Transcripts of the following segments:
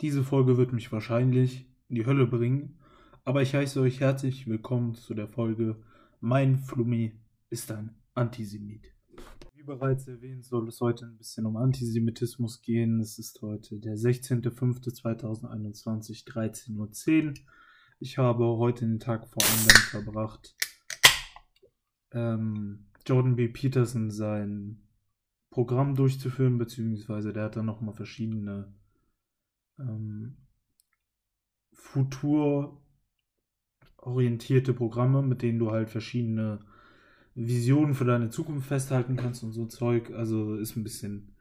Diese Folge wird mich wahrscheinlich in die Hölle bringen, aber ich heiße euch herzlich willkommen zu der Folge Mein Flummi ist ein Antisemit. Wie bereits erwähnt, soll es heute ein bisschen um Antisemitismus gehen. Es ist heute der 16.05.2021, 13.10 Uhr. Ich habe heute den Tag vor allem verbracht, ähm, Jordan B. Peterson sein Programm durchzuführen, beziehungsweise der hat dann nochmal verschiedene ähm, futurorientierte Programme, mit denen du halt verschiedene Visionen für deine Zukunft festhalten kannst und so Zeug. Also ist ein bisschen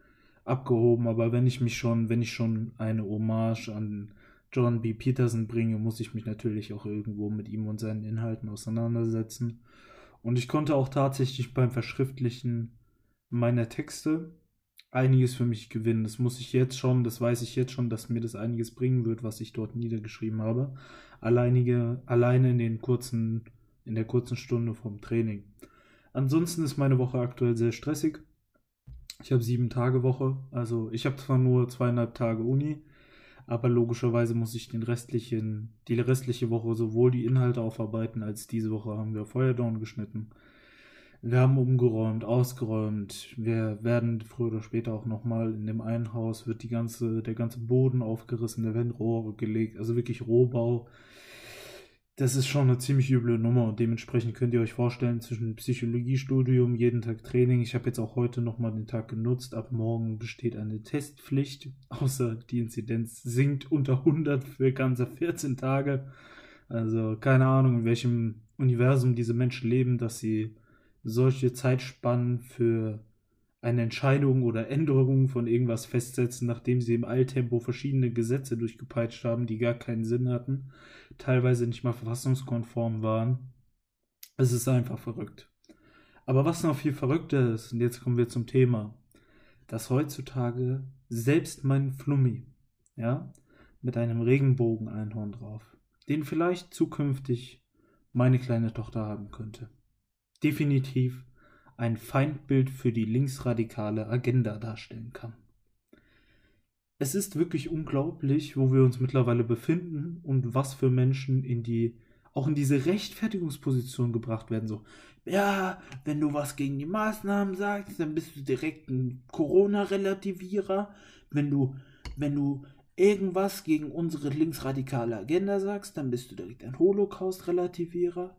abgehoben, aber wenn ich mich schon, wenn ich schon eine Hommage an John B. Peterson bringe, muss ich mich natürlich auch irgendwo mit ihm und seinen Inhalten auseinandersetzen. Und ich konnte auch tatsächlich beim Verschriftlichen meiner Texte einiges für mich gewinnen. Das muss ich jetzt schon, das weiß ich jetzt schon, dass mir das einiges bringen wird, was ich dort niedergeschrieben habe. Alleinige, alleine in den kurzen, in der kurzen Stunde vom Training. Ansonsten ist meine Woche aktuell sehr stressig. Ich habe sieben Tage Woche, also ich habe zwar nur zweieinhalb Tage Uni, aber logischerweise muss ich den restlichen, die restliche Woche sowohl die Inhalte aufarbeiten, als diese Woche haben wir Feuerdown geschnitten. Wir haben umgeräumt, ausgeräumt. Wir werden früher oder später auch nochmal in dem einen Haus wird die ganze, der ganze Boden aufgerissen, der Wendrohre gelegt, also wirklich Rohbau. Das ist schon eine ziemlich üble Nummer und dementsprechend könnt ihr euch vorstellen, zwischen Psychologiestudium, jeden Tag Training. Ich habe jetzt auch heute nochmal den Tag genutzt. Ab morgen besteht eine Testpflicht, außer die Inzidenz sinkt unter 100 für ganze 14 Tage. Also keine Ahnung, in welchem Universum diese Menschen leben, dass sie solche Zeitspannen für eine Entscheidung oder Änderung von irgendwas festsetzen, nachdem sie im Alltempo verschiedene Gesetze durchgepeitscht haben, die gar keinen Sinn hatten, teilweise nicht mal verfassungskonform waren. Es ist einfach verrückt. Aber was noch viel verrückter ist, und jetzt kommen wir zum Thema, dass heutzutage selbst mein Flummi, ja, mit einem Regenbogen-Einhorn drauf, den vielleicht zukünftig meine kleine Tochter haben könnte definitiv ein Feindbild für die linksradikale Agenda darstellen kann. Es ist wirklich unglaublich, wo wir uns mittlerweile befinden und was für Menschen in die auch in diese Rechtfertigungsposition gebracht werden. So, ja, wenn du was gegen die Maßnahmen sagst, dann bist du direkt ein Corona-Relativierer. Wenn du, wenn du irgendwas gegen unsere linksradikale Agenda sagst, dann bist du direkt ein Holocaust-Relativierer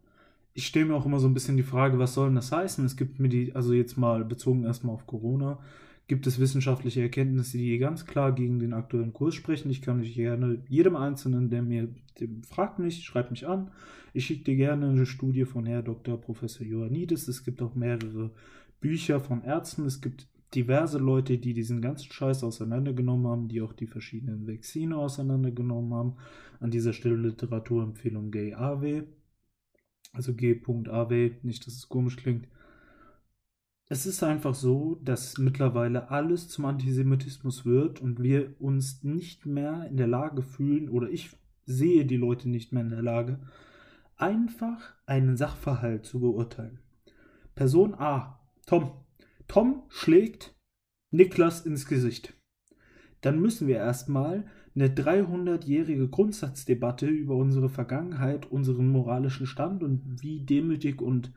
ich stelle mir auch immer so ein bisschen die Frage, was soll denn das heißen? Es gibt mir die, also jetzt mal bezogen erstmal auf Corona, gibt es wissenschaftliche Erkenntnisse, die ganz klar gegen den aktuellen Kurs sprechen. Ich kann mich gerne jedem Einzelnen, der mir dem, fragt mich, schreibt mich an. Ich schicke dir gerne eine Studie von Herr Dr. Professor Ioannidis. Es gibt auch mehrere Bücher von Ärzten. Es gibt diverse Leute, die diesen ganzen Scheiß auseinandergenommen haben, die auch die verschiedenen Vakzine auseinandergenommen haben. An dieser Stelle Literaturempfehlung Gay AW also G.AW, nicht, dass es komisch klingt. Es ist einfach so, dass mittlerweile alles zum Antisemitismus wird und wir uns nicht mehr in der Lage fühlen, oder ich sehe die Leute nicht mehr in der Lage, einfach einen Sachverhalt zu beurteilen. Person A, Tom. Tom schlägt Niklas ins Gesicht. Dann müssen wir erstmal eine 300-jährige Grundsatzdebatte über unsere Vergangenheit, unseren moralischen Stand und wie demütig und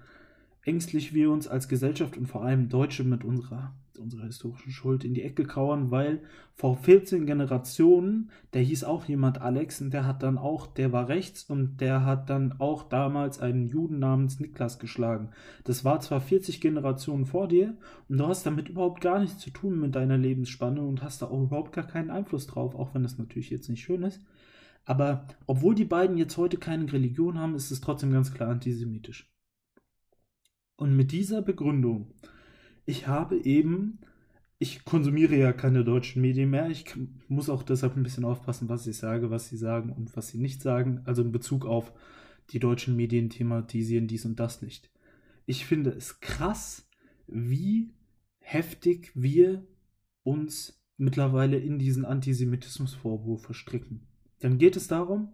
ängstlich wir uns als Gesellschaft und vor allem Deutsche mit unserer, unserer historischen Schuld in die Ecke kauern, weil vor 14 Generationen, der hieß auch jemand Alex und der hat dann auch, der war rechts und der hat dann auch damals einen Juden namens Niklas geschlagen. Das war zwar 40 Generationen vor dir und du hast damit überhaupt gar nichts zu tun mit deiner Lebensspanne und hast da auch überhaupt gar keinen Einfluss drauf, auch wenn das natürlich jetzt nicht schön ist. Aber obwohl die beiden jetzt heute keine Religion haben, ist es trotzdem ganz klar antisemitisch. Und mit dieser Begründung, ich habe eben, ich konsumiere ja keine deutschen Medien mehr, ich muss auch deshalb ein bisschen aufpassen, was ich sage, was sie sagen und was sie nicht sagen, also in Bezug auf die deutschen Medien thematisieren dies und das nicht. Ich finde es krass, wie heftig wir uns mittlerweile in diesen Antisemitismusvorwurf verstricken. Dann geht es darum,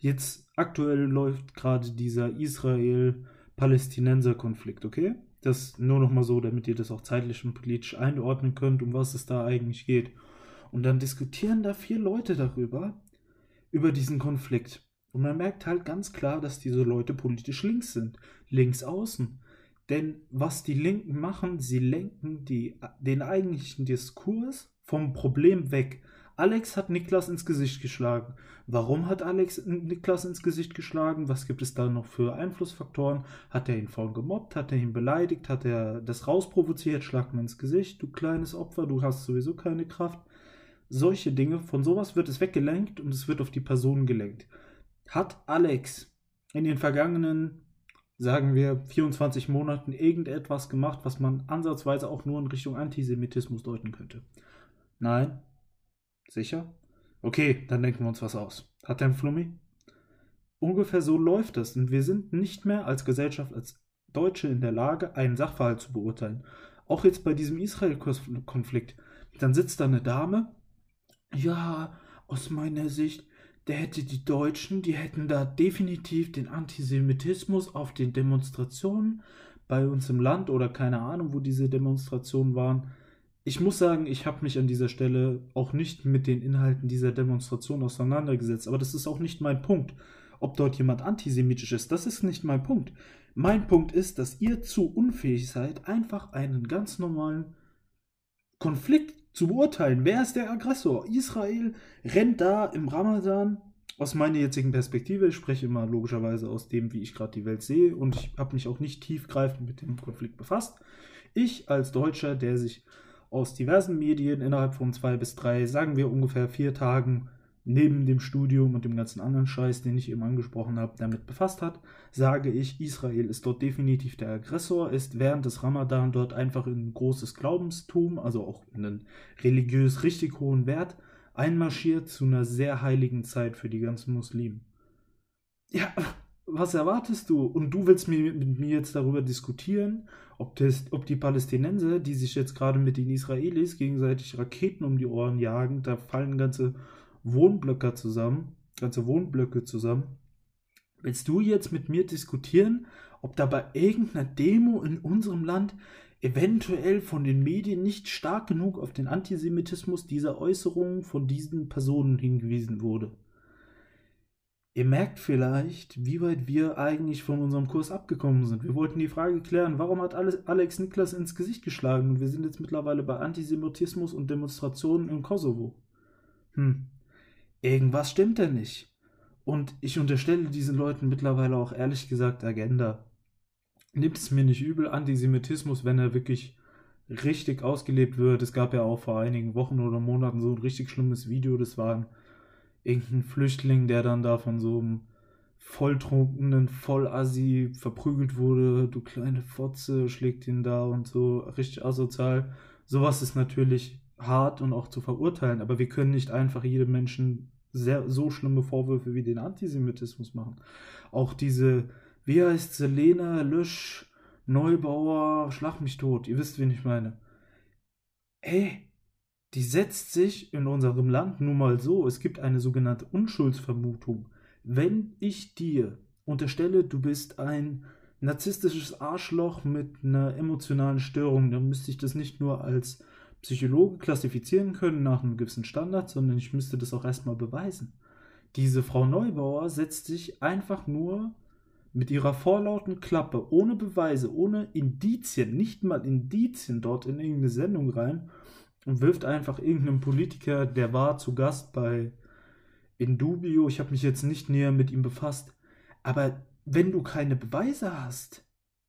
jetzt aktuell läuft gerade dieser Israel- Palästinenser-Konflikt, okay? Das nur noch mal so, damit ihr das auch zeitlich und politisch einordnen könnt, um was es da eigentlich geht. Und dann diskutieren da vier Leute darüber, über diesen Konflikt. Und man merkt halt ganz klar, dass diese Leute politisch links sind, links außen. Denn was die Linken machen, sie lenken die, den eigentlichen Diskurs vom Problem weg. Alex hat Niklas ins Gesicht geschlagen. Warum hat Alex Niklas ins Gesicht geschlagen? Was gibt es da noch für Einflussfaktoren? Hat er ihn vorhin gemobbt? Hat er ihn beleidigt? Hat er das rausprovoziert? Schlag mir ins Gesicht, du kleines Opfer, du hast sowieso keine Kraft. Solche Dinge, von sowas wird es weggelenkt und es wird auf die Person gelenkt. Hat Alex in den vergangenen sagen wir, 24 Monaten irgendetwas gemacht, was man ansatzweise auch nur in Richtung Antisemitismus deuten könnte? Nein? Sicher? Okay, dann denken wir uns was aus. Hat er einen Flummi? Ungefähr so läuft es und wir sind nicht mehr als Gesellschaft, als Deutsche in der Lage, einen Sachverhalt zu beurteilen. Auch jetzt bei diesem Israel-Konflikt. Dann sitzt da eine Dame. Ja, aus meiner Sicht der hätte die Deutschen, die hätten da definitiv den Antisemitismus auf den Demonstrationen bei uns im Land oder keine Ahnung, wo diese Demonstrationen waren. Ich muss sagen, ich habe mich an dieser Stelle auch nicht mit den Inhalten dieser Demonstration auseinandergesetzt, aber das ist auch nicht mein Punkt. Ob dort jemand antisemitisch ist, das ist nicht mein Punkt. Mein Punkt ist, dass ihr zu unfähig seid, einfach einen ganz normalen Konflikt zu beurteilen. Wer ist der Aggressor? Israel rennt da im Ramadan aus meiner jetzigen Perspektive, ich spreche immer logischerweise aus dem, wie ich gerade die Welt sehe und ich habe mich auch nicht tiefgreifend mit dem Konflikt befasst. Ich als Deutscher, der sich aus diversen Medien innerhalb von zwei bis drei, sagen wir ungefähr vier Tagen neben dem Studium und dem ganzen anderen Scheiß, den ich eben angesprochen habe, damit befasst hat, sage ich, Israel ist dort definitiv der Aggressor, ist während des Ramadan dort einfach ein großes Glaubenstum, also auch einen religiös richtig hohen Wert, einmarschiert zu einer sehr heiligen Zeit für die ganzen Muslimen. Ja, was erwartest du? Und du willst mit, mit mir jetzt darüber diskutieren, ob, das, ob die Palästinenser, die sich jetzt gerade mit den Israelis gegenseitig Raketen um die Ohren jagen, da fallen ganze Wohnblöcke zusammen, ganze Wohnblöcke zusammen. Willst du jetzt mit mir diskutieren, ob da bei irgendeiner Demo in unserem Land eventuell von den Medien nicht stark genug auf den Antisemitismus dieser Äußerungen von diesen Personen hingewiesen wurde? Ihr merkt vielleicht, wie weit wir eigentlich von unserem Kurs abgekommen sind. Wir wollten die Frage klären, warum hat Alex Niklas ins Gesicht geschlagen und wir sind jetzt mittlerweile bei Antisemitismus und Demonstrationen im Kosovo. Hm, irgendwas stimmt da nicht. Und ich unterstelle diesen Leuten mittlerweile auch ehrlich gesagt Agenda. Nimmt es mir nicht übel, Antisemitismus, wenn er wirklich richtig ausgelebt wird. Es gab ja auch vor einigen Wochen oder Monaten so ein richtig schlimmes Video. Das war ein, irgendein Flüchtling, der dann da von so einem volltrunkenen Vollassi verprügelt wurde. Du kleine Fotze, schlägt ihn da und so. Richtig asozial. Sowas ist natürlich hart und auch zu verurteilen, aber wir können nicht einfach jedem Menschen sehr, so schlimme Vorwürfe wie den Antisemitismus machen. Auch diese, wie heißt Selena Lösch, Neubauer, Schlag mich tot, ihr wisst, wen ich meine. Ey, die setzt sich in unserem Land nun mal so, es gibt eine sogenannte Unschuldsvermutung. Wenn ich dir unterstelle, du bist ein narzisstisches Arschloch mit einer emotionalen Störung, dann müsste ich das nicht nur als Psychologe klassifizieren können nach einem gewissen Standard, sondern ich müsste das auch erstmal beweisen. Diese Frau Neubauer setzt sich einfach nur mit ihrer vorlauten Klappe, ohne Beweise, ohne Indizien, nicht mal Indizien dort in irgendeine Sendung rein und wirft einfach irgendeinem Politiker, der war zu Gast bei Indubio, ich habe mich jetzt nicht näher mit ihm befasst, aber wenn du keine Beweise hast,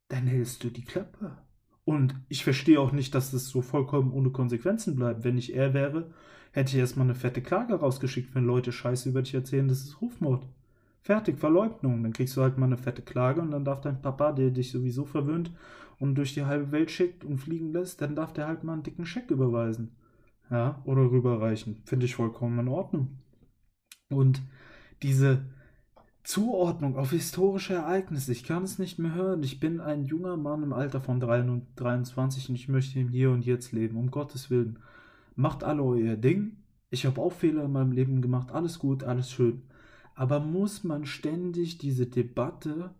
dann hältst du die Klappe. Und ich verstehe auch nicht, dass das so vollkommen ohne Konsequenzen bleibt. Wenn ich er wäre, hätte ich erstmal eine fette Klage rausgeschickt, wenn Leute Scheiße über dich erzählen, das ist Rufmord. Fertig, Verleugnung. Dann kriegst du halt mal eine fette Klage und dann darf dein Papa, der dich sowieso verwöhnt und durch die halbe Welt schickt und fliegen lässt, dann darf der halt mal einen dicken Scheck überweisen. Ja, oder rüberreichen. Finde ich vollkommen in Ordnung. Und diese, Zuordnung auf historische Ereignisse. Ich kann es nicht mehr hören. Ich bin ein junger Mann im Alter von 23 und ich möchte im Hier und Jetzt leben. Um Gottes Willen. Macht alle euer Ding. Ich habe auch Fehler in meinem Leben gemacht. Alles gut, alles schön. Aber muss man ständig diese Debatte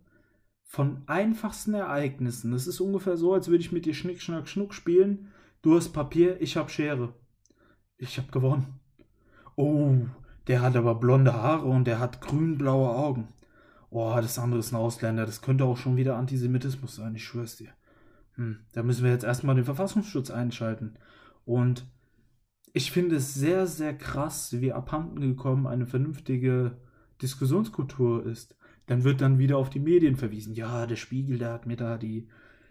von einfachsten Ereignissen. Es ist ungefähr so, als würde ich mit dir Schnick, Schnack, Schnuck spielen. Du hast Papier, ich habe Schere. ich habe gewonnen. Oh, der hat aber blonde Haare und der hat grün-blaue Augen. Oh, das andere ist ein Ausländer, das könnte auch schon wieder Antisemitismus sein, ich schwör's dir. Hm, da müssen wir jetzt erstmal den Verfassungsschutz einschalten. Und ich finde es sehr, sehr krass, wie abhanden gekommen eine vernünftige Diskussionskultur ist. Dann wird dann wieder auf die Medien verwiesen. Ja, der Spiegel, der hat mir da die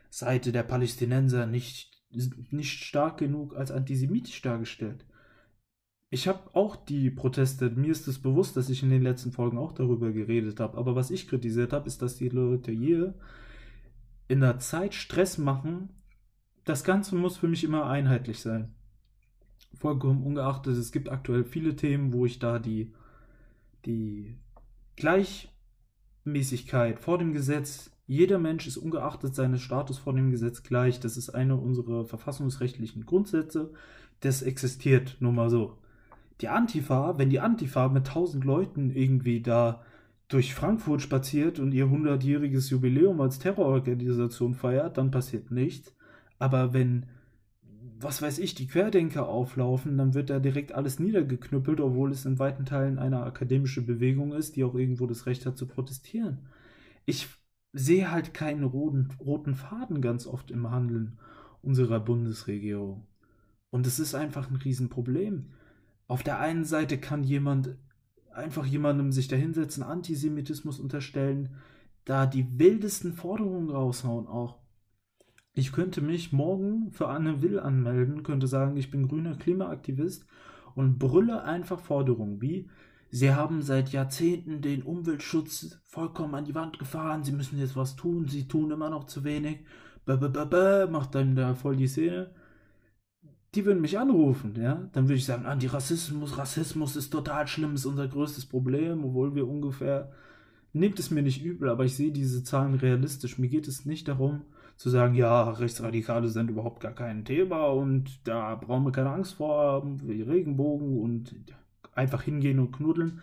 Seite der Palästinenser nicht, nicht stark genug als antisemitisch dargestellt. Ich habe auch die Proteste, mir ist es bewusst, dass ich in den letzten Folgen auch darüber geredet habe, aber was ich kritisiert habe, ist, dass die Leute hier in der Zeit Stress machen. Das Ganze muss für mich immer einheitlich sein. Vollkommen ungeachtet, es gibt aktuell viele Themen, wo ich da die, die Gleichmäßigkeit vor dem Gesetz, jeder Mensch ist ungeachtet seines Status vor dem Gesetz gleich. Das ist einer unserer verfassungsrechtlichen Grundsätze. Das existiert nur mal so die Antifa, wenn die Antifa mit tausend Leuten irgendwie da durch Frankfurt spaziert und ihr hundertjähriges Jubiläum als Terrororganisation feiert, dann passiert nichts. Aber wenn, was weiß ich, die Querdenker auflaufen, dann wird da direkt alles niedergeknüppelt, obwohl es in weiten Teilen eine akademische Bewegung ist, die auch irgendwo das Recht hat zu protestieren. Ich sehe halt keinen roten, roten Faden ganz oft im Handeln unserer Bundesregierung. Und es ist einfach ein Riesenproblem. Auf der einen Seite kann jemand einfach jemandem sich da hinsetzen, Antisemitismus unterstellen, da die wildesten Forderungen raushauen auch. Ich könnte mich morgen für Anne Will anmelden, könnte sagen, ich bin grüner Klimaaktivist und brülle einfach Forderungen wie Sie haben seit Jahrzehnten den Umweltschutz vollkommen an die Wand gefahren, Sie müssen jetzt was tun, Sie tun immer noch zu wenig. B -b -b -b macht dann da voll die Szene die würden mich anrufen, ja, dann würde ich sagen, Antirassismus, Rassismus ist total schlimm, ist unser größtes Problem, obwohl wir ungefähr, nehmt es mir nicht übel, aber ich sehe diese Zahlen realistisch. Mir geht es nicht darum zu sagen, ja, Rechtsradikale sind überhaupt gar kein Thema und da brauchen wir keine Angst vor haben, wie Regenbogen und einfach hingehen und knuddeln.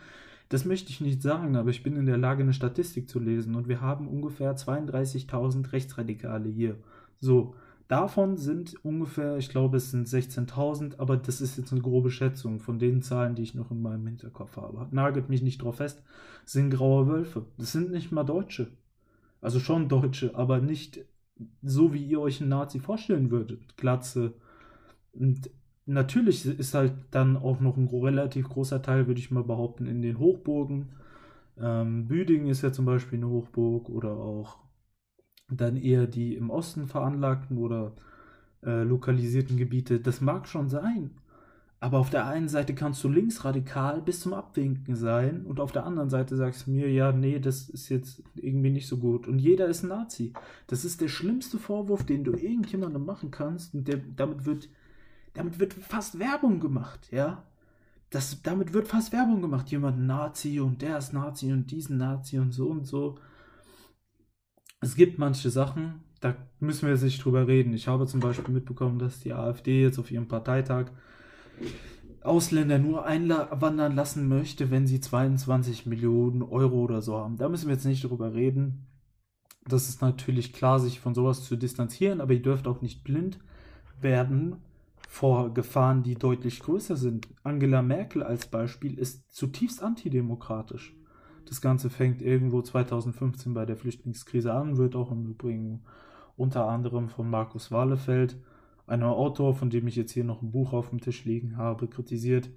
Das möchte ich nicht sagen, aber ich bin in der Lage, eine Statistik zu lesen und wir haben ungefähr 32.000 Rechtsradikale hier. So, Davon sind ungefähr, ich glaube, es sind 16.000, aber das ist jetzt eine grobe Schätzung von den Zahlen, die ich noch in meinem Hinterkopf habe. Nagelt mich nicht drauf fest, sind graue Wölfe. Das sind nicht mal Deutsche. Also schon Deutsche, aber nicht so, wie ihr euch einen Nazi vorstellen würdet. Glatze. Und natürlich ist halt dann auch noch ein relativ großer Teil, würde ich mal behaupten, in den Hochburgen. Ähm, Büdingen ist ja zum Beispiel eine Hochburg oder auch dann eher die im Osten veranlagten oder äh, lokalisierten Gebiete. Das mag schon sein. Aber auf der einen Seite kannst du linksradikal bis zum Abwinken sein und auf der anderen Seite sagst du mir, ja, nee, das ist jetzt irgendwie nicht so gut. Und jeder ist ein Nazi. Das ist der schlimmste Vorwurf, den du irgendjemandem machen kannst. Und der, damit, wird, damit wird fast Werbung gemacht, ja. Das, damit wird fast Werbung gemacht. Jemand Nazi und der ist Nazi und diesen Nazi und so und so es gibt manche Sachen, da müssen wir jetzt nicht drüber reden. Ich habe zum Beispiel mitbekommen, dass die AfD jetzt auf ihrem Parteitag Ausländer nur einwandern lassen möchte, wenn sie 22 Millionen Euro oder so haben. Da müssen wir jetzt nicht drüber reden. Das ist natürlich klar, sich von sowas zu distanzieren, aber ihr dürft auch nicht blind werden vor Gefahren, die deutlich größer sind. Angela Merkel als Beispiel ist zutiefst antidemokratisch. Das Ganze fängt irgendwo 2015 bei der Flüchtlingskrise an, wird auch im Übrigen unter anderem von Markus Wahlefeld, einem Autor, von dem ich jetzt hier noch ein Buch auf dem Tisch liegen habe, kritisiert.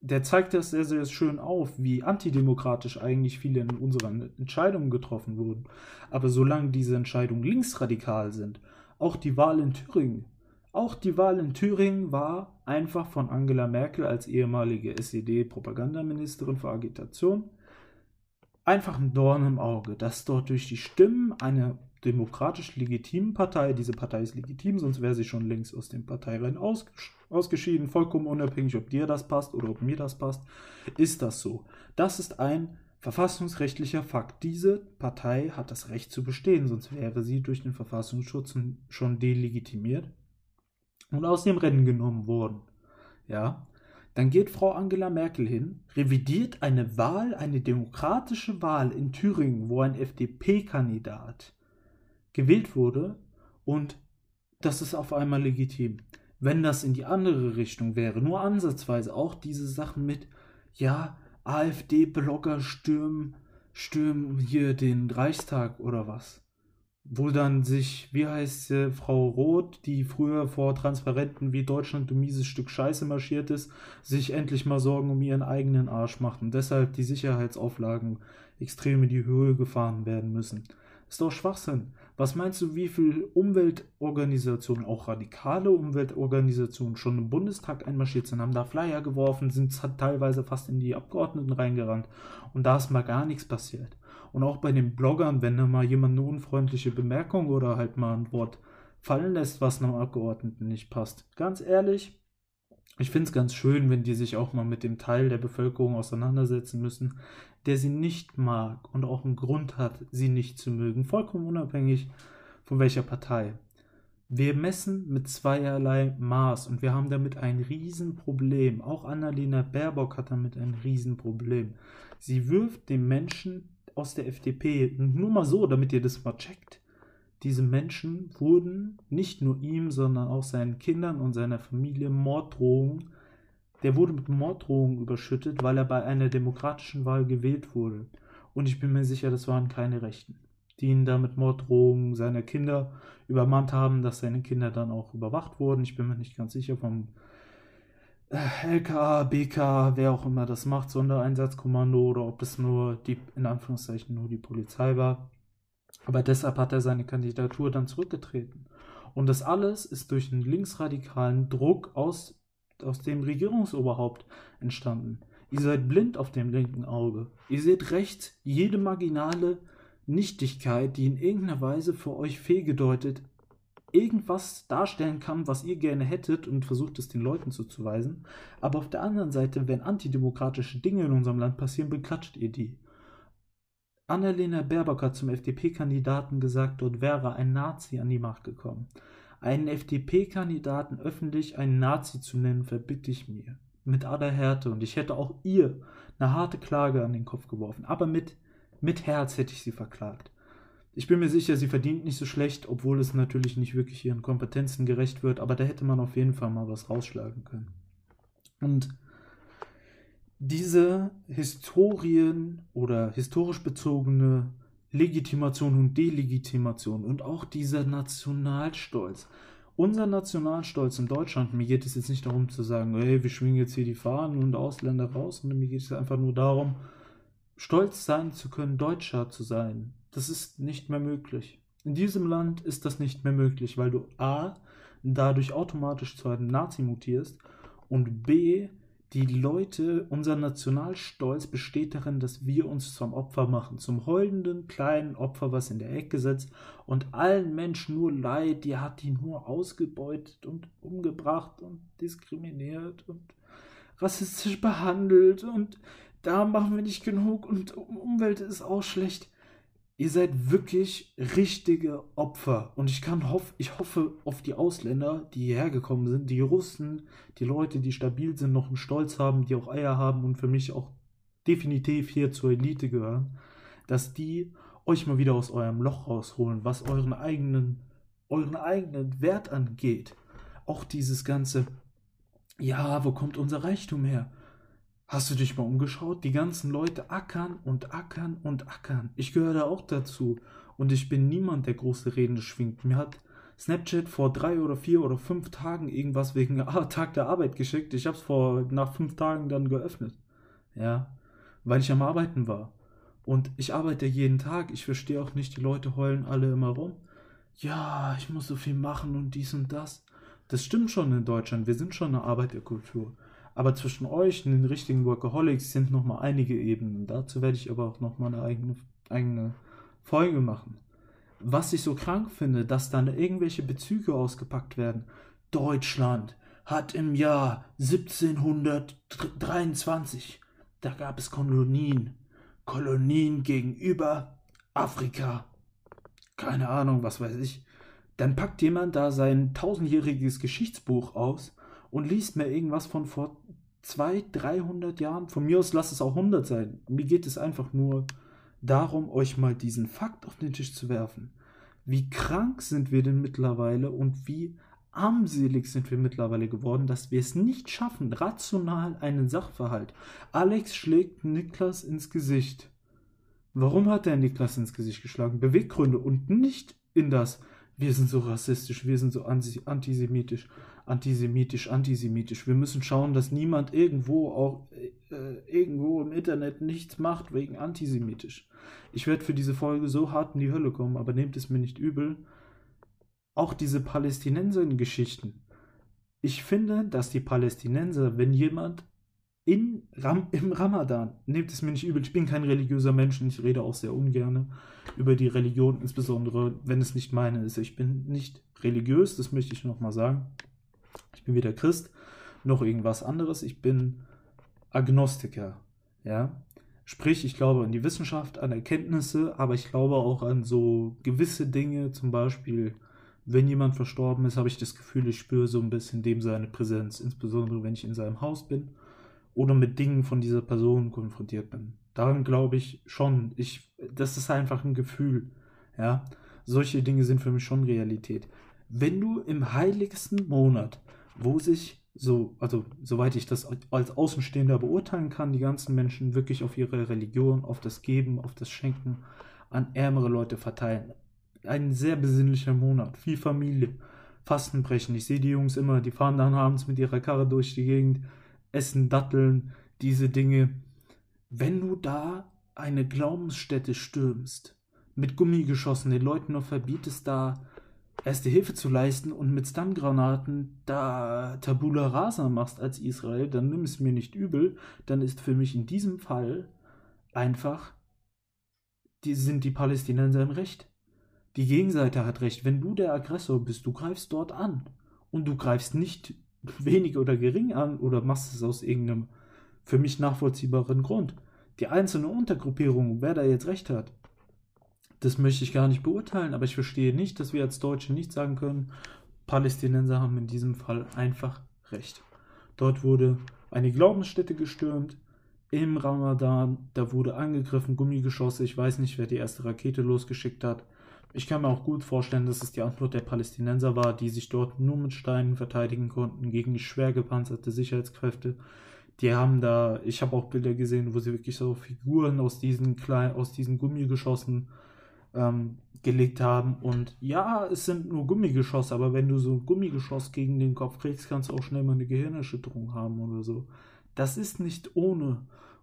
Der zeigt das sehr, sehr schön auf, wie antidemokratisch eigentlich viele in unseren Entscheidungen getroffen wurden. Aber solange diese Entscheidungen linksradikal sind, auch die Wahl in Thüringen, auch die Wahl in Thüringen war einfach von Angela Merkel als ehemalige SED-Propagandaministerin für Agitation einfach ein Dorn im Auge, dass dort durch die Stimmen einer demokratisch legitimen Partei, diese Partei ist legitim, sonst wäre sie schon längst aus dem Parteirennen ausges ausgeschieden, vollkommen unabhängig, ob dir das passt oder ob mir das passt, ist das so. Das ist ein verfassungsrechtlicher Fakt. Diese Partei hat das Recht zu bestehen, sonst wäre sie durch den Verfassungsschutz schon delegitimiert und aus dem Rennen genommen worden. Ja, dann geht Frau Angela Merkel hin, revidiert eine Wahl, eine demokratische Wahl in Thüringen, wo ein FDP-Kandidat gewählt wurde und das ist auf einmal legitim. wenn das in die andere Richtung wäre, nur ansatzweise, auch diese Sachen mit, ja, AfD-Blogger stürmen, stürmen hier den Reichstag oder was wo dann sich, wie heißt sie, Frau Roth, die früher vor Transparenten wie Deutschland du mieses Stück Scheiße marschiert ist, sich endlich mal Sorgen um ihren eigenen Arsch macht und deshalb die Sicherheitsauflagen extrem in die Höhe gefahren werden müssen. Ist doch Schwachsinn. Was meinst du, wie viele Umweltorganisationen, auch radikale Umweltorganisationen, schon im Bundestag einmarschiert sind, haben da Flyer geworfen, sind teilweise fast in die Abgeordneten reingerannt und da ist mal gar nichts passiert. Und auch bei den Bloggern, wenn da mal jemand eine unfreundliche Bemerkung oder halt mal ein Wort fallen lässt, was einem Abgeordneten nicht passt. Ganz ehrlich, ich finde es ganz schön, wenn die sich auch mal mit dem Teil der Bevölkerung auseinandersetzen müssen, der sie nicht mag und auch einen Grund hat, sie nicht zu mögen, vollkommen unabhängig von welcher Partei. Wir messen mit zweierlei Maß und wir haben damit ein Riesenproblem. Auch Annalena Baerbock hat damit ein Riesenproblem. Sie wirft dem Menschen aus der FDP, nur mal so, damit ihr das mal checkt, diese Menschen wurden nicht nur ihm, sondern auch seinen Kindern und seiner Familie Morddrohungen, der wurde mit Morddrohungen überschüttet, weil er bei einer demokratischen Wahl gewählt wurde. Und ich bin mir sicher, das waren keine Rechten, die ihn da mit Morddrohungen seiner Kinder übermannt haben, dass seine Kinder dann auch überwacht wurden. Ich bin mir nicht ganz sicher vom LKA, BK, wer auch immer das macht, Sondereinsatzkommando oder ob es nur die, in Anführungszeichen, nur die Polizei war. Aber deshalb hat er seine Kandidatur dann zurückgetreten. Und das alles ist durch einen linksradikalen Druck aus, aus dem Regierungsoberhaupt entstanden. Ihr seid blind auf dem linken Auge. Ihr seht rechts jede marginale Nichtigkeit, die in irgendeiner Weise für euch fehlgedeutet irgendwas darstellen kann, was ihr gerne hättet und versucht es den Leuten zuzuweisen. Aber auf der anderen Seite, wenn antidemokratische Dinge in unserem Land passieren, beklatscht ihr die. Annalena Baerbock hat zum FDP-Kandidaten gesagt, dort wäre ein Nazi an die Macht gekommen. Einen FDP-Kandidaten öffentlich einen Nazi zu nennen, verbitte ich mir. Mit aller Härte. Und ich hätte auch ihr eine harte Klage an den Kopf geworfen. Aber mit, mit Herz hätte ich sie verklagt. Ich bin mir sicher, sie verdient nicht so schlecht, obwohl es natürlich nicht wirklich ihren Kompetenzen gerecht wird, aber da hätte man auf jeden Fall mal was rausschlagen können. Und diese Historien oder historisch bezogene Legitimation und Delegitimation und auch dieser Nationalstolz. Unser Nationalstolz in Deutschland, mir geht es jetzt nicht darum zu sagen, hey, wir schwingen jetzt hier die Fahnen und Ausländer raus, sondern mir geht es einfach nur darum, stolz sein zu können, Deutscher zu sein, das ist nicht mehr möglich. In diesem Land ist das nicht mehr möglich, weil du A, dadurch automatisch zu einem Nazi mutierst und B, die Leute, unser Nationalstolz besteht darin, dass wir uns zum Opfer machen, zum heulenden kleinen Opfer, was in der Ecke sitzt und allen Menschen nur leid, die hat die nur ausgebeutet und umgebracht und diskriminiert und rassistisch behandelt und da machen wir nicht genug und Umwelt ist auch schlecht ihr seid wirklich richtige Opfer. Und ich kann hoff, ich hoffe auf die Ausländer, die hierher gekommen sind, die Russen, die Leute, die stabil sind, noch einen Stolz haben, die auch Eier haben und für mich auch definitiv hier zur Elite gehören, dass die euch mal wieder aus eurem Loch rausholen, was euren eigenen, euren eigenen Wert angeht. Auch dieses ganze, ja, wo kommt unser Reichtum her? Hast du dich mal umgeschaut? Die ganzen Leute ackern und ackern und ackern. Ich gehöre da auch dazu. Und ich bin niemand, der große Reden schwingt. Mir hat Snapchat vor drei oder vier oder fünf Tagen irgendwas wegen Tag der Arbeit geschickt. Ich habe es vor nach fünf Tagen dann geöffnet. Ja, weil ich am Arbeiten war. Und ich arbeite jeden Tag. Ich verstehe auch nicht, die Leute heulen alle immer rum. Ja, ich muss so viel machen und dies und das. Das stimmt schon in Deutschland. Wir sind schon eine Arbeiterkultur. Aber zwischen euch und den richtigen Workaholics sind nochmal einige Ebenen. Dazu werde ich aber auch nochmal eine eigene, eigene Folge machen. Was ich so krank finde, dass dann irgendwelche Bezüge ausgepackt werden. Deutschland hat im Jahr 1723, da gab es Kolonien. Kolonien gegenüber Afrika. Keine Ahnung, was weiß ich. Dann packt jemand da sein tausendjähriges Geschichtsbuch aus und liest mir irgendwas von vor 200, 300 Jahren. Von mir aus lass es auch 100 sein. Mir geht es einfach nur darum, euch mal diesen Fakt auf den Tisch zu werfen. Wie krank sind wir denn mittlerweile und wie armselig sind wir mittlerweile geworden, dass wir es nicht schaffen, rational einen Sachverhalt. Alex schlägt Niklas ins Gesicht. Warum hat er Niklas ins Gesicht geschlagen? Beweggründe und nicht in das, wir sind so rassistisch, wir sind so antisemitisch, antisemitisch, antisemitisch. Wir müssen schauen, dass niemand irgendwo auch äh, irgendwo im Internet nichts macht wegen antisemitisch. Ich werde für diese Folge so hart in die Hölle kommen, aber nehmt es mir nicht übel auch diese Palästinenser-Geschichten. Ich finde, dass die Palästinenser, wenn jemand in Ram im Ramadan, nehmt es mir nicht übel, ich bin kein religiöser Mensch und ich rede auch sehr ungern über die Religion, insbesondere wenn es nicht meine ist. Ich bin nicht religiös, das möchte ich nochmal sagen. Ich bin weder Christ noch irgendwas anderes. Ich bin Agnostiker. Ja, Sprich, ich glaube an die Wissenschaft, an Erkenntnisse, aber ich glaube auch an so gewisse Dinge, zum Beispiel wenn jemand verstorben ist, habe ich das Gefühl, ich spüre so ein bisschen dem seine Präsenz, insbesondere wenn ich in seinem Haus bin oder mit Dingen von dieser Person konfrontiert bin. Daran glaube ich schon. Ich, das ist einfach ein Gefühl. Ja, solche Dinge sind für mich schon Realität. Wenn du im heiligsten Monat, wo sich so, also soweit ich das als Außenstehender beurteilen kann, die ganzen Menschen wirklich auf ihre Religion, auf das Geben, auf das Schenken an ärmere Leute verteilen ein sehr besinnlicher Monat. Viel Familie. Fastenbrechen. Ich sehe die Jungs immer, die fahren dann abends mit ihrer Karre durch die Gegend, essen Datteln, diese Dinge. Wenn du da eine Glaubensstätte stürmst, mit Gummigeschossen den Leuten noch verbietest, da erste Hilfe zu leisten und mit Stun-Granaten da Tabula Rasa machst als Israel, dann nimm es mir nicht übel, dann ist für mich in diesem Fall einfach, die sind die Palästinenser im Recht. Die Gegenseite hat recht. Wenn du der Aggressor bist, du greifst dort an. Und du greifst nicht wenig oder gering an oder machst es aus irgendeinem für mich nachvollziehbaren Grund. Die einzelne Untergruppierung, wer da jetzt recht hat, das möchte ich gar nicht beurteilen, aber ich verstehe nicht, dass wir als Deutsche nicht sagen können, Palästinenser haben in diesem Fall einfach recht. Dort wurde eine Glaubensstätte gestürmt im Ramadan, da wurde angegriffen, Gummigeschosse, ich weiß nicht, wer die erste Rakete losgeschickt hat. Ich kann mir auch gut vorstellen, dass es die Antwort der Palästinenser war, die sich dort nur mit Steinen verteidigen konnten gegen schwer gepanzerte Sicherheitskräfte. Die haben da, ich habe auch Bilder gesehen, wo sie wirklich so Figuren aus diesen kleinen, aus diesen Gummigeschossen ähm, gelegt haben. Und ja, es sind nur Gummigeschosse, aber wenn du so ein Gummigeschoss gegen den Kopf kriegst, kannst du auch schnell mal eine Gehirnerschütterung haben oder so. Das ist nicht ohne.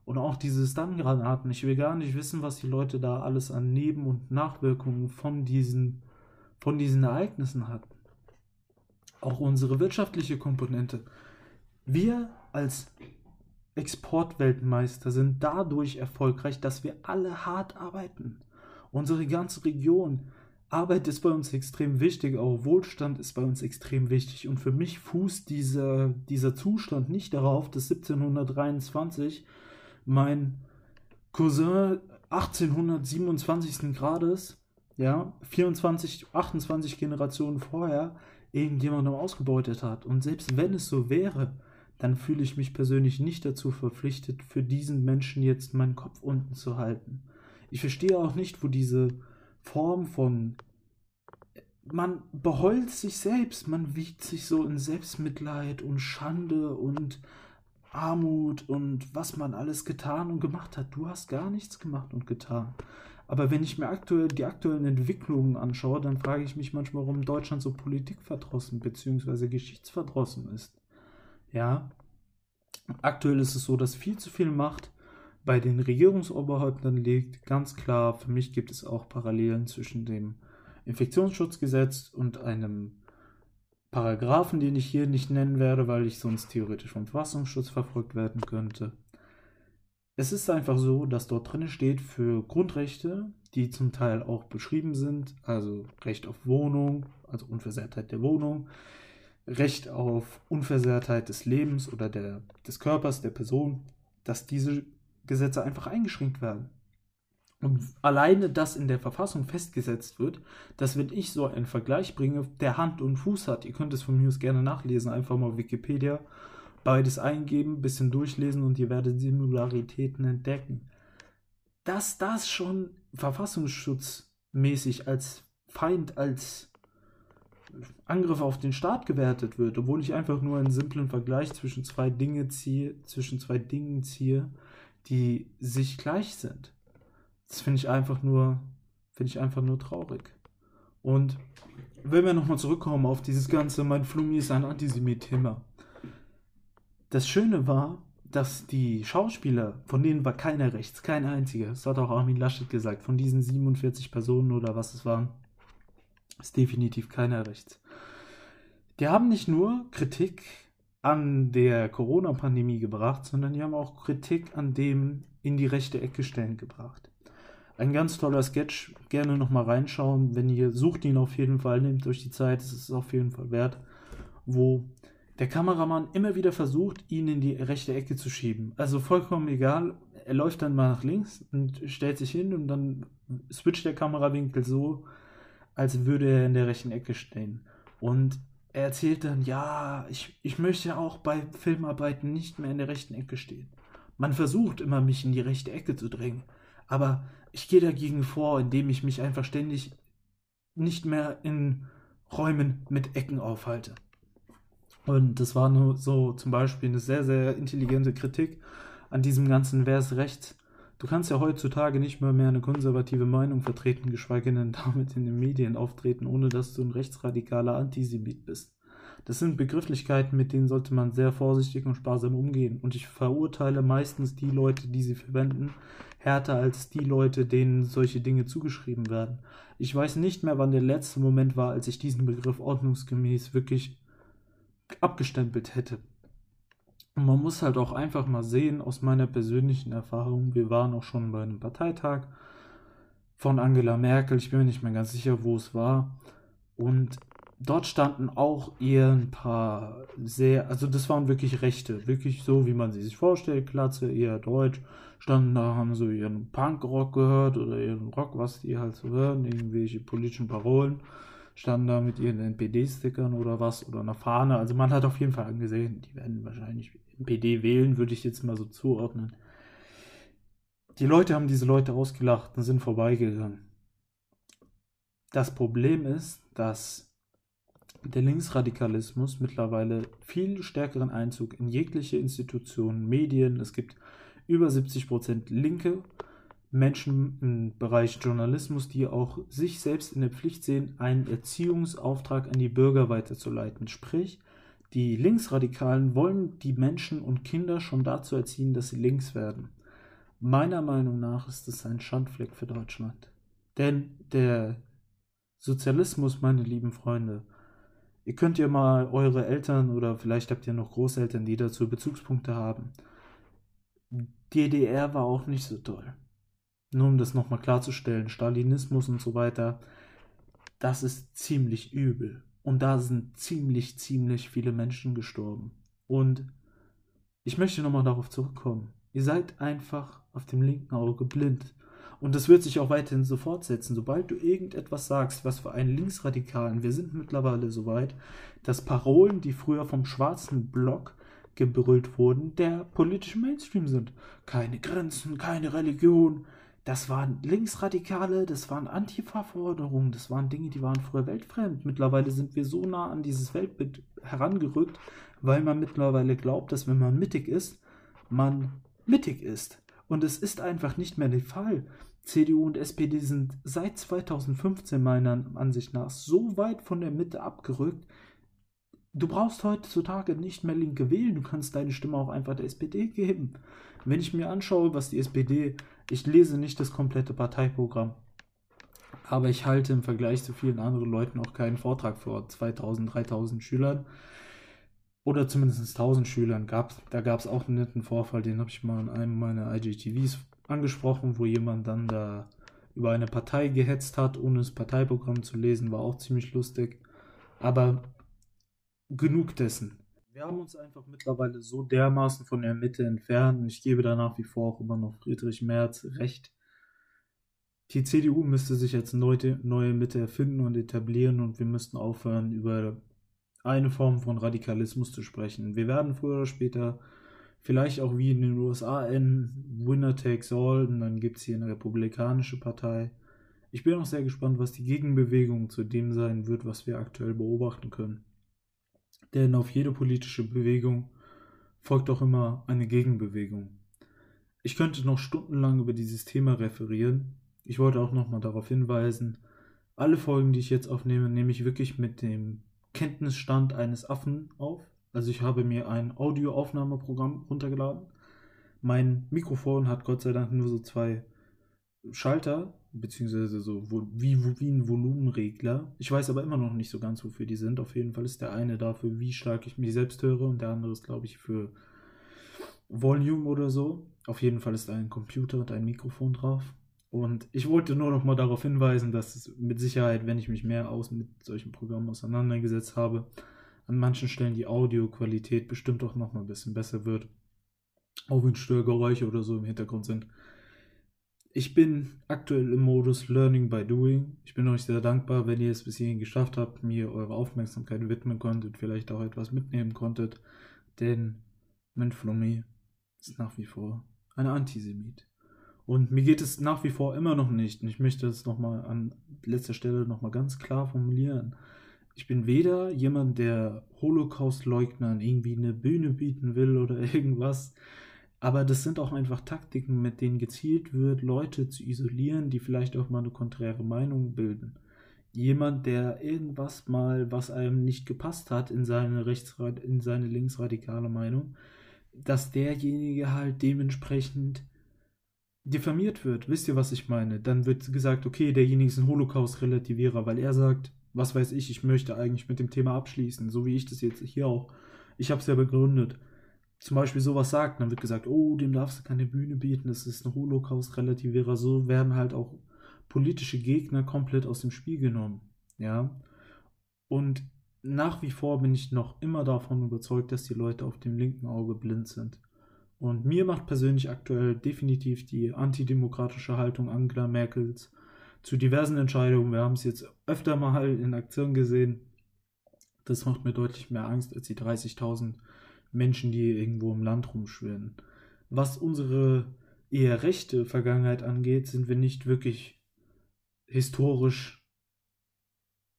Und auch diese Stun-Granaten. Ich will gar nicht wissen, was die Leute da alles an Neben- und Nachwirkungen von diesen, von diesen Ereignissen hatten. Auch unsere wirtschaftliche Komponente. Wir als Exportweltmeister sind dadurch erfolgreich, dass wir alle hart arbeiten. Unsere ganze Region. Arbeit ist bei uns extrem wichtig, auch Wohlstand ist bei uns extrem wichtig. Und für mich fußt dieser, dieser Zustand nicht darauf, dass 1723 mein Cousin 1827. Grades, ja, 24, 28 Generationen vorher irgendjemandem ausgebeutet hat. Und selbst wenn es so wäre, dann fühle ich mich persönlich nicht dazu verpflichtet, für diesen Menschen jetzt meinen Kopf unten zu halten. Ich verstehe auch nicht, wo diese Form von man beheult sich selbst, man wiegt sich so in Selbstmitleid und Schande und Armut und was man alles getan und gemacht hat. Du hast gar nichts gemacht und getan. Aber wenn ich mir aktuell die aktuellen Entwicklungen anschaue, dann frage ich mich manchmal, warum Deutschland so politikverdrossen bzw. geschichtsverdrossen ist. Ja, aktuell ist es so, dass viel zu viel Macht bei den Regierungsoberhäuptern liegt. Ganz klar, für mich gibt es auch Parallelen zwischen dem Infektionsschutzgesetz und einem Paragraphen, den ich hier nicht nennen werde, weil ich sonst theoretisch vom Verfassungsschutz verfolgt werden könnte. Es ist einfach so, dass dort drin steht für Grundrechte, die zum Teil auch beschrieben sind, also Recht auf Wohnung, also Unversehrtheit der Wohnung, Recht auf Unversehrtheit des Lebens oder der, des Körpers der Person, dass diese Gesetze einfach eingeschränkt werden. Und alleine das in der Verfassung festgesetzt wird, dass wenn ich so einen Vergleich bringe, der Hand und Fuß hat, ihr könnt es von mir aus gerne nachlesen, einfach mal Wikipedia, beides eingeben, bisschen durchlesen und ihr werdet Similaritäten entdecken. Dass das schon verfassungsschutzmäßig als Feind, als Angriff auf den Staat gewertet wird, obwohl ich einfach nur einen simplen Vergleich zwischen zwei Dinge ziehe, zwischen zwei Dingen ziehe, die sich gleich sind. Das finde ich einfach nur, finde ich einfach nur traurig. Und wenn wir nochmal zurückkommen auf dieses ganze, mein Flummi ist ein Antisemit-Thema. Das Schöne war, dass die Schauspieler, von denen war keiner rechts, kein einziger, das hat auch Armin Laschet gesagt, von diesen 47 Personen oder was es waren, ist definitiv keiner rechts. Die haben nicht nur Kritik an der Corona-Pandemie gebracht, sondern die haben auch Kritik an dem in die rechte Ecke stellen gebracht. Ein ganz toller Sketch, gerne nochmal reinschauen, wenn ihr sucht ihn auf jeden Fall, nehmt euch die Zeit, es ist auf jeden Fall wert, wo der Kameramann immer wieder versucht, ihn in die rechte Ecke zu schieben. Also vollkommen egal, er läuft dann mal nach links und stellt sich hin und dann switcht der Kamerawinkel so, als würde er in der rechten Ecke stehen. Und er erzählt dann, ja, ich, ich möchte auch bei Filmarbeiten nicht mehr in der rechten Ecke stehen. Man versucht immer, mich in die rechte Ecke zu drängen. Aber ich gehe dagegen vor, indem ich mich einfach ständig nicht mehr in Räumen mit Ecken aufhalte. Und das war nur so zum Beispiel eine sehr, sehr intelligente Kritik an diesem ganzen Wer ist rechts. Du kannst ja heutzutage nicht mehr, mehr eine konservative Meinung vertreten, geschweige denn damit in den Medien auftreten, ohne dass du ein rechtsradikaler Antisemit bist. Das sind Begrifflichkeiten, mit denen sollte man sehr vorsichtig und sparsam umgehen. Und ich verurteile meistens die Leute, die sie verwenden, härter als die Leute, denen solche Dinge zugeschrieben werden. Ich weiß nicht mehr, wann der letzte Moment war, als ich diesen Begriff ordnungsgemäß wirklich abgestempelt hätte. Man muss halt auch einfach mal sehen, aus meiner persönlichen Erfahrung, wir waren auch schon bei einem Parteitag von Angela Merkel, ich bin mir nicht mehr ganz sicher, wo es war. Und dort standen auch eher ein paar sehr, also das waren wirklich Rechte, wirklich so, wie man sie sich vorstellt, Klatze, eher deutsch, standen da, haben so ihren Punkrock gehört oder ihren Rock, was die halt so hören, irgendwelche politischen Parolen standen da mit ihren NPD-Stickern oder was oder einer Fahne. Also man hat auf jeden Fall angesehen, die werden wahrscheinlich NPD wählen, würde ich jetzt mal so zuordnen. Die Leute haben diese Leute ausgelacht und sind vorbeigegangen. Das Problem ist, dass der Linksradikalismus mittlerweile viel stärkeren Einzug in jegliche Institutionen, Medien, es gibt über 70% Linke Menschen im Bereich Journalismus, die auch sich selbst in der Pflicht sehen, einen Erziehungsauftrag an die Bürger weiterzuleiten. Sprich, die Linksradikalen wollen die Menschen und Kinder schon dazu erziehen, dass sie links werden. Meiner Meinung nach ist es ein Schandfleck für Deutschland. Denn der Sozialismus, meine lieben Freunde, ihr könnt ja mal eure Eltern oder vielleicht habt ihr noch Großeltern, die dazu Bezugspunkte haben. DDR war auch nicht so toll nur um das nochmal klarzustellen, Stalinismus und so weiter, das ist ziemlich übel. Und da sind ziemlich, ziemlich viele Menschen gestorben. Und ich möchte nochmal darauf zurückkommen. Ihr seid einfach auf dem linken Auge blind. Und das wird sich auch weiterhin so fortsetzen. Sobald du irgendetwas sagst, was für einen Linksradikalen, wir sind mittlerweile so weit, dass Parolen, die früher vom schwarzen Block gebrüllt wurden, der politische Mainstream sind. Keine Grenzen, keine Religion, das waren Linksradikale, das waren Antifa-Forderungen, das waren Dinge, die waren früher weltfremd. Mittlerweile sind wir so nah an dieses Weltbild herangerückt, weil man mittlerweile glaubt, dass wenn man mittig ist, man mittig ist. Und es ist einfach nicht mehr der Fall. CDU und SPD sind seit 2015 meiner Ansicht nach so weit von der Mitte abgerückt. Du brauchst heutzutage nicht mehr Linke wählen, du kannst deine Stimme auch einfach der SPD geben. Wenn ich mir anschaue, was die SPD ich lese nicht das komplette Parteiprogramm, aber ich halte im Vergleich zu vielen anderen Leuten auch keinen Vortrag vor 2000, 3000 Schülern oder zumindest 1000 Schülern. Gab's, da gab es auch einen netten Vorfall, den habe ich mal in einem meiner IGTVs angesprochen, wo jemand dann da über eine Partei gehetzt hat, ohne das Parteiprogramm zu lesen, war auch ziemlich lustig. Aber genug dessen. Wir haben uns einfach mittlerweile so dermaßen von der Mitte entfernt und ich gebe da nach wie vor auch immer noch Friedrich Merz recht. Die CDU müsste sich als neue, neue Mitte erfinden und etablieren und wir müssten aufhören, über eine Form von Radikalismus zu sprechen. Wir werden früher oder später vielleicht auch wie in den USA enden, Winner takes all und dann gibt es hier eine republikanische Partei. Ich bin auch sehr gespannt, was die Gegenbewegung zu dem sein wird, was wir aktuell beobachten können. Denn auf jede politische Bewegung folgt auch immer eine Gegenbewegung. Ich könnte noch stundenlang über dieses Thema referieren. Ich wollte auch nochmal darauf hinweisen, alle Folgen, die ich jetzt aufnehme, nehme ich wirklich mit dem Kenntnisstand eines Affen auf. Also ich habe mir ein Audioaufnahmeprogramm runtergeladen. Mein Mikrofon hat Gott sei Dank nur so zwei Schalter, beziehungsweise so wie, wie ein Volumenregler. Ich weiß aber immer noch nicht so ganz, wofür die sind. Auf jeden Fall ist der eine dafür, wie stark ich mich selbst höre, und der andere ist, glaube ich, für Volume oder so. Auf jeden Fall ist ein Computer und ein Mikrofon drauf. Und ich wollte nur noch mal darauf hinweisen, dass es mit Sicherheit, wenn ich mich mehr aus mit solchen Programmen auseinandergesetzt habe, an manchen Stellen die Audioqualität bestimmt auch noch mal ein bisschen besser wird. Auch wenn Störgeräusche oder so im Hintergrund sind. Ich bin aktuell im Modus Learning by Doing. Ich bin euch sehr dankbar, wenn ihr es bis hierhin geschafft habt, mir eure Aufmerksamkeit widmen konntet, vielleicht auch etwas mitnehmen konntet. Denn mein Flummi ist nach wie vor ein Antisemit. Und mir geht es nach wie vor immer noch nicht. Und ich möchte es nochmal an letzter Stelle nochmal ganz klar formulieren. Ich bin weder jemand, der Holocaust-Leugnern irgendwie eine Bühne bieten will oder irgendwas. Aber das sind auch einfach Taktiken, mit denen gezielt wird, Leute zu isolieren, die vielleicht auch mal eine konträre Meinung bilden. Jemand, der irgendwas mal, was einem nicht gepasst hat in seine, Rechtsrad in seine linksradikale Meinung, dass derjenige halt dementsprechend diffamiert wird. Wisst ihr, was ich meine? Dann wird gesagt, okay, derjenige ist ein Holocaust-Relativierer, weil er sagt, was weiß ich, ich möchte eigentlich mit dem Thema abschließen, so wie ich das jetzt hier auch. Ich habe es ja begründet. Zum Beispiel sowas sagt, dann wird gesagt, oh, dem darfst du keine Bühne bieten, das ist ein Holocaust-Relativierer. So werden halt auch politische Gegner komplett aus dem Spiel genommen. Ja. Und nach wie vor bin ich noch immer davon überzeugt, dass die Leute auf dem linken Auge blind sind. Und mir macht persönlich aktuell definitiv die antidemokratische Haltung Angela Merkels zu diversen Entscheidungen, wir haben es jetzt öfter mal in Aktion gesehen, das macht mir deutlich mehr Angst als die 30.000 Menschen, die irgendwo im Land rumschwirren. Was unsere eher rechte Vergangenheit angeht, sind wir nicht wirklich historisch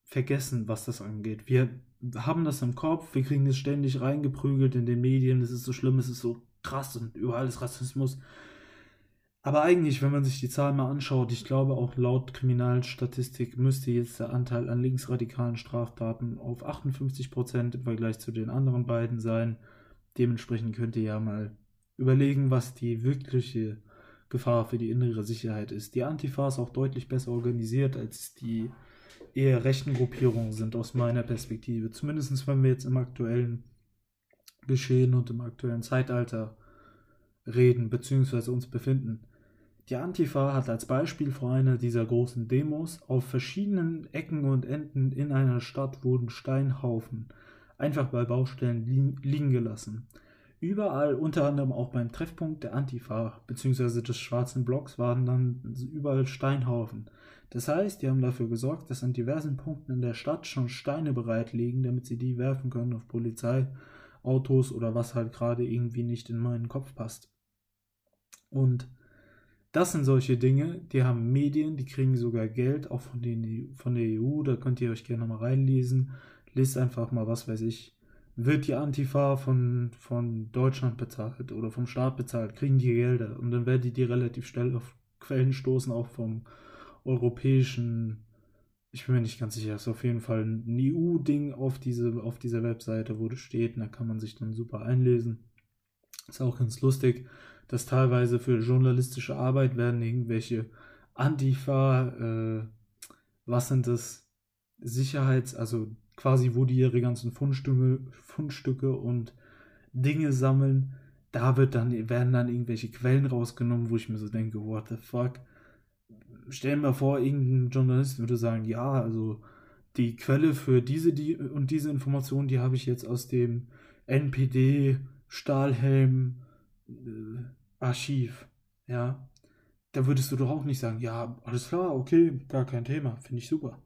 vergessen, was das angeht. Wir haben das im Kopf, wir kriegen es ständig reingeprügelt in den Medien, es ist so schlimm, es ist so krass und überall ist Rassismus. Aber eigentlich, wenn man sich die Zahlen mal anschaut, ich glaube auch laut Kriminalstatistik müsste jetzt der Anteil an linksradikalen Straftaten auf 58% im Vergleich zu den anderen beiden sein. Dementsprechend könnt ihr ja mal überlegen, was die wirkliche Gefahr für die innere Sicherheit ist. Die Antifa ist auch deutlich besser organisiert als die eher rechten Gruppierungen sind aus meiner Perspektive. Zumindest wenn wir jetzt im aktuellen Geschehen und im aktuellen Zeitalter reden bzw. uns befinden. Die Antifa hat als Beispiel vor einer dieser großen Demos auf verschiedenen Ecken und Enden in einer Stadt wurden Steinhaufen einfach bei Baustellen li liegen gelassen. Überall, unter anderem auch beim Treffpunkt der Antifa bzw. des schwarzen Blocks, waren dann überall Steinhaufen. Das heißt, die haben dafür gesorgt, dass an diversen Punkten in der Stadt schon Steine bereit liegen, damit sie die werfen können auf Polizei Autos oder was halt gerade irgendwie nicht in meinen Kopf passt. Und das sind solche Dinge, die haben Medien, die kriegen sogar Geld, auch von, den, von der EU, da könnt ihr euch gerne mal reinlesen. Lest einfach mal, was weiß ich, wird die Antifa von, von Deutschland bezahlt oder vom Staat bezahlt, kriegen die Gelder und dann werdet ihr relativ schnell auf Quellen stoßen, auch vom europäischen ich bin mir nicht ganz sicher, es ist auf jeden Fall ein EU-Ding auf, diese, auf dieser Webseite, wo das steht, und da kann man sich dann super einlesen. Ist auch ganz lustig, dass teilweise für journalistische Arbeit werden irgendwelche Antifa, äh, was sind das, Sicherheits-, also quasi, wo die ihre ganzen Fundstücke, Fundstücke und Dinge sammeln, da wird dann, werden dann irgendwelche Quellen rausgenommen, wo ich mir so denke, what the fuck, stell mir vor, irgendein Journalist würde sagen, ja, also die Quelle für diese die und diese Information, die habe ich jetzt aus dem NPD Stahlhelm äh. Ja, da würdest du doch auch nicht sagen, ja, alles klar, okay, gar kein Thema, finde ich super.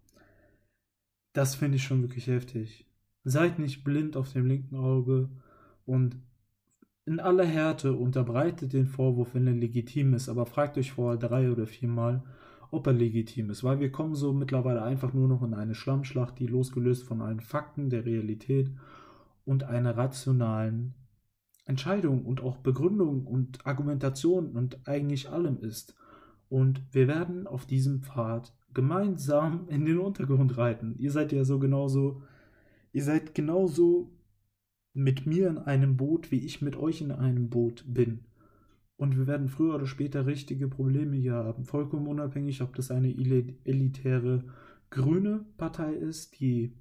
Das finde ich schon wirklich heftig. Seid nicht blind auf dem linken Auge und in aller Härte unterbreitet den Vorwurf, wenn er legitim ist, aber fragt euch vorher drei oder viermal, ob er legitim ist, weil wir kommen so mittlerweile einfach nur noch in eine Schlammschlacht, die losgelöst von allen Fakten der Realität und einer rationalen Entscheidung und auch Begründung und Argumentation und eigentlich allem ist. Und wir werden auf diesem Pfad gemeinsam in den Untergrund reiten. Ihr seid ja so genauso, ihr seid genauso mit mir in einem Boot, wie ich mit euch in einem Boot bin. Und wir werden früher oder später richtige Probleme hier haben. Vollkommen unabhängig, ob das eine elitäre grüne Partei ist, die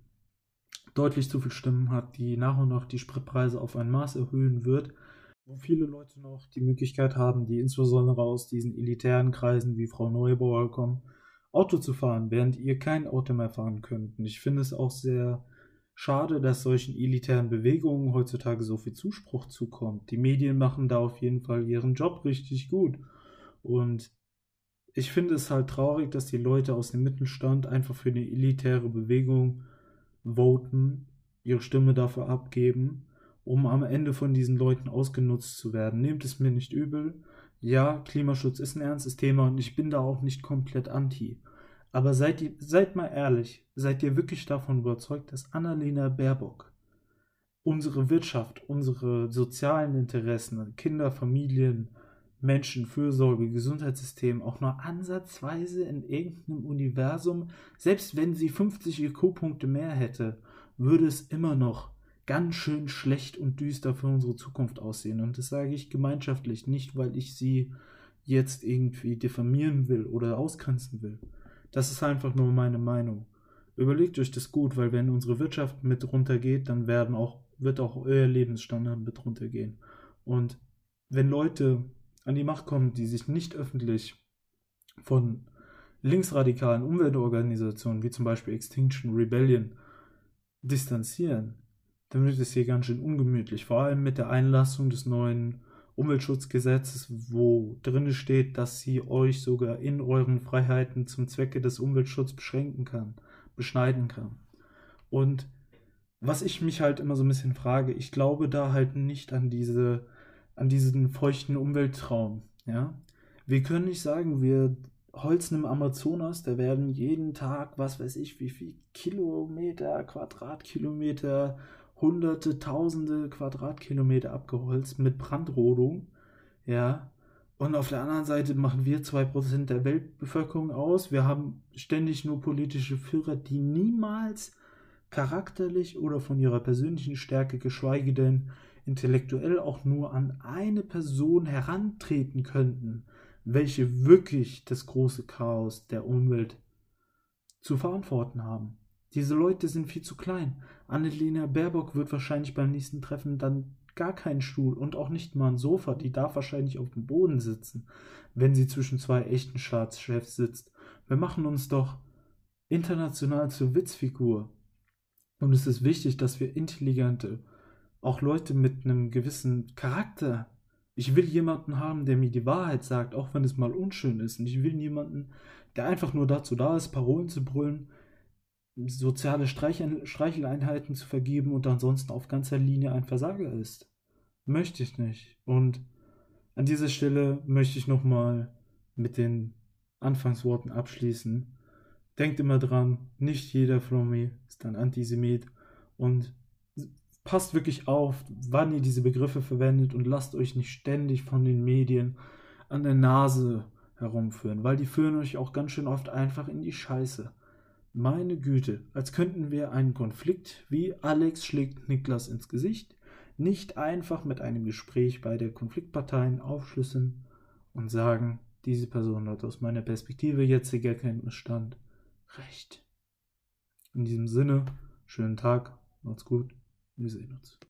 deutlich zu viel Stimmen hat, die nach und nach die Spritpreise auf ein Maß erhöhen wird, wo viele Leute noch die Möglichkeit haben, die insbesondere aus diesen elitären Kreisen wie Frau Neubauer kommen, Auto zu fahren, während ihr kein Auto mehr fahren könnt. Und ich finde es auch sehr Schade, dass solchen elitären Bewegungen heutzutage so viel Zuspruch zukommt. Die Medien machen da auf jeden Fall ihren Job richtig gut. Und ich finde es halt traurig, dass die Leute aus dem Mittelstand einfach für eine elitäre Bewegung voten, ihre Stimme dafür abgeben, um am Ende von diesen Leuten ausgenutzt zu werden. Nehmt es mir nicht übel. Ja, Klimaschutz ist ein ernstes Thema und ich bin da auch nicht komplett anti. Aber seid, ihr, seid mal ehrlich, seid ihr wirklich davon überzeugt, dass Annalena Baerbock unsere Wirtschaft, unsere sozialen Interessen, Kinder, Familien, Menschen, Fürsorge, Gesundheitssystem auch nur ansatzweise in irgendeinem Universum, selbst wenn sie 50 IQ-Punkte mehr hätte, würde es immer noch ganz schön schlecht und düster für unsere Zukunft aussehen. Und das sage ich gemeinschaftlich, nicht weil ich sie jetzt irgendwie diffamieren will oder ausgrenzen will. Das ist einfach nur meine Meinung. Überlegt euch das gut, weil wenn unsere Wirtschaft mit runtergeht, dann werden auch, wird auch euer Lebensstandard mit runtergehen. Und wenn Leute an die Macht kommen, die sich nicht öffentlich von linksradikalen Umweltorganisationen wie zum Beispiel Extinction Rebellion distanzieren, dann wird es hier ganz schön ungemütlich. Vor allem mit der Einlassung des neuen Umweltschutzgesetzes, wo drin steht, dass sie euch sogar in euren Freiheiten zum Zwecke des Umweltschutzes beschränken kann, beschneiden kann. Und was ich mich halt immer so ein bisschen frage, ich glaube da halt nicht an diese, an diesen feuchten Umweltraum, ja. Wir können nicht sagen, wir holzen im Amazonas, da werden jeden Tag, was weiß ich, wie viel Kilometer, Quadratkilometer hunderte, tausende Quadratkilometer abgeholzt mit Brandrodung. Ja. Und auf der anderen Seite machen wir 2% der Weltbevölkerung aus. Wir haben ständig nur politische Führer, die niemals charakterlich oder von ihrer persönlichen Stärke, geschweige denn intellektuell auch nur an eine Person herantreten könnten, welche wirklich das große Chaos der Umwelt zu verantworten haben. Diese Leute sind viel zu klein. Annalena Baerbock wird wahrscheinlich beim nächsten Treffen dann gar keinen Stuhl und auch nicht mal ein Sofa. Die darf wahrscheinlich auf dem Boden sitzen, wenn sie zwischen zwei echten Staatschefs sitzt. Wir machen uns doch international zur Witzfigur. Und es ist wichtig, dass wir intelligente, auch Leute mit einem gewissen Charakter. Ich will jemanden haben, der mir die Wahrheit sagt, auch wenn es mal unschön ist. Und ich will jemanden, der einfach nur dazu da ist, Parolen zu brüllen, soziale Streicheleinheiten zu vergeben und ansonsten auf ganzer Linie ein Versager ist. Möchte ich nicht. Und an dieser Stelle möchte ich nochmal mit den Anfangsworten abschließen. Denkt immer dran, nicht jeder Flummi ist ein Antisemit und passt wirklich auf, wann ihr diese Begriffe verwendet und lasst euch nicht ständig von den Medien an der Nase herumführen, weil die führen euch auch ganz schön oft einfach in die Scheiße. Meine Güte, als könnten wir einen Konflikt wie Alex schlägt Niklas ins Gesicht nicht einfach mit einem Gespräch bei der Konfliktparteien aufschlüsseln und sagen, diese Person hat aus meiner Perspektive jetziger Kenntnisstand recht. In diesem Sinne, schönen Tag, macht's gut, wir sehen uns.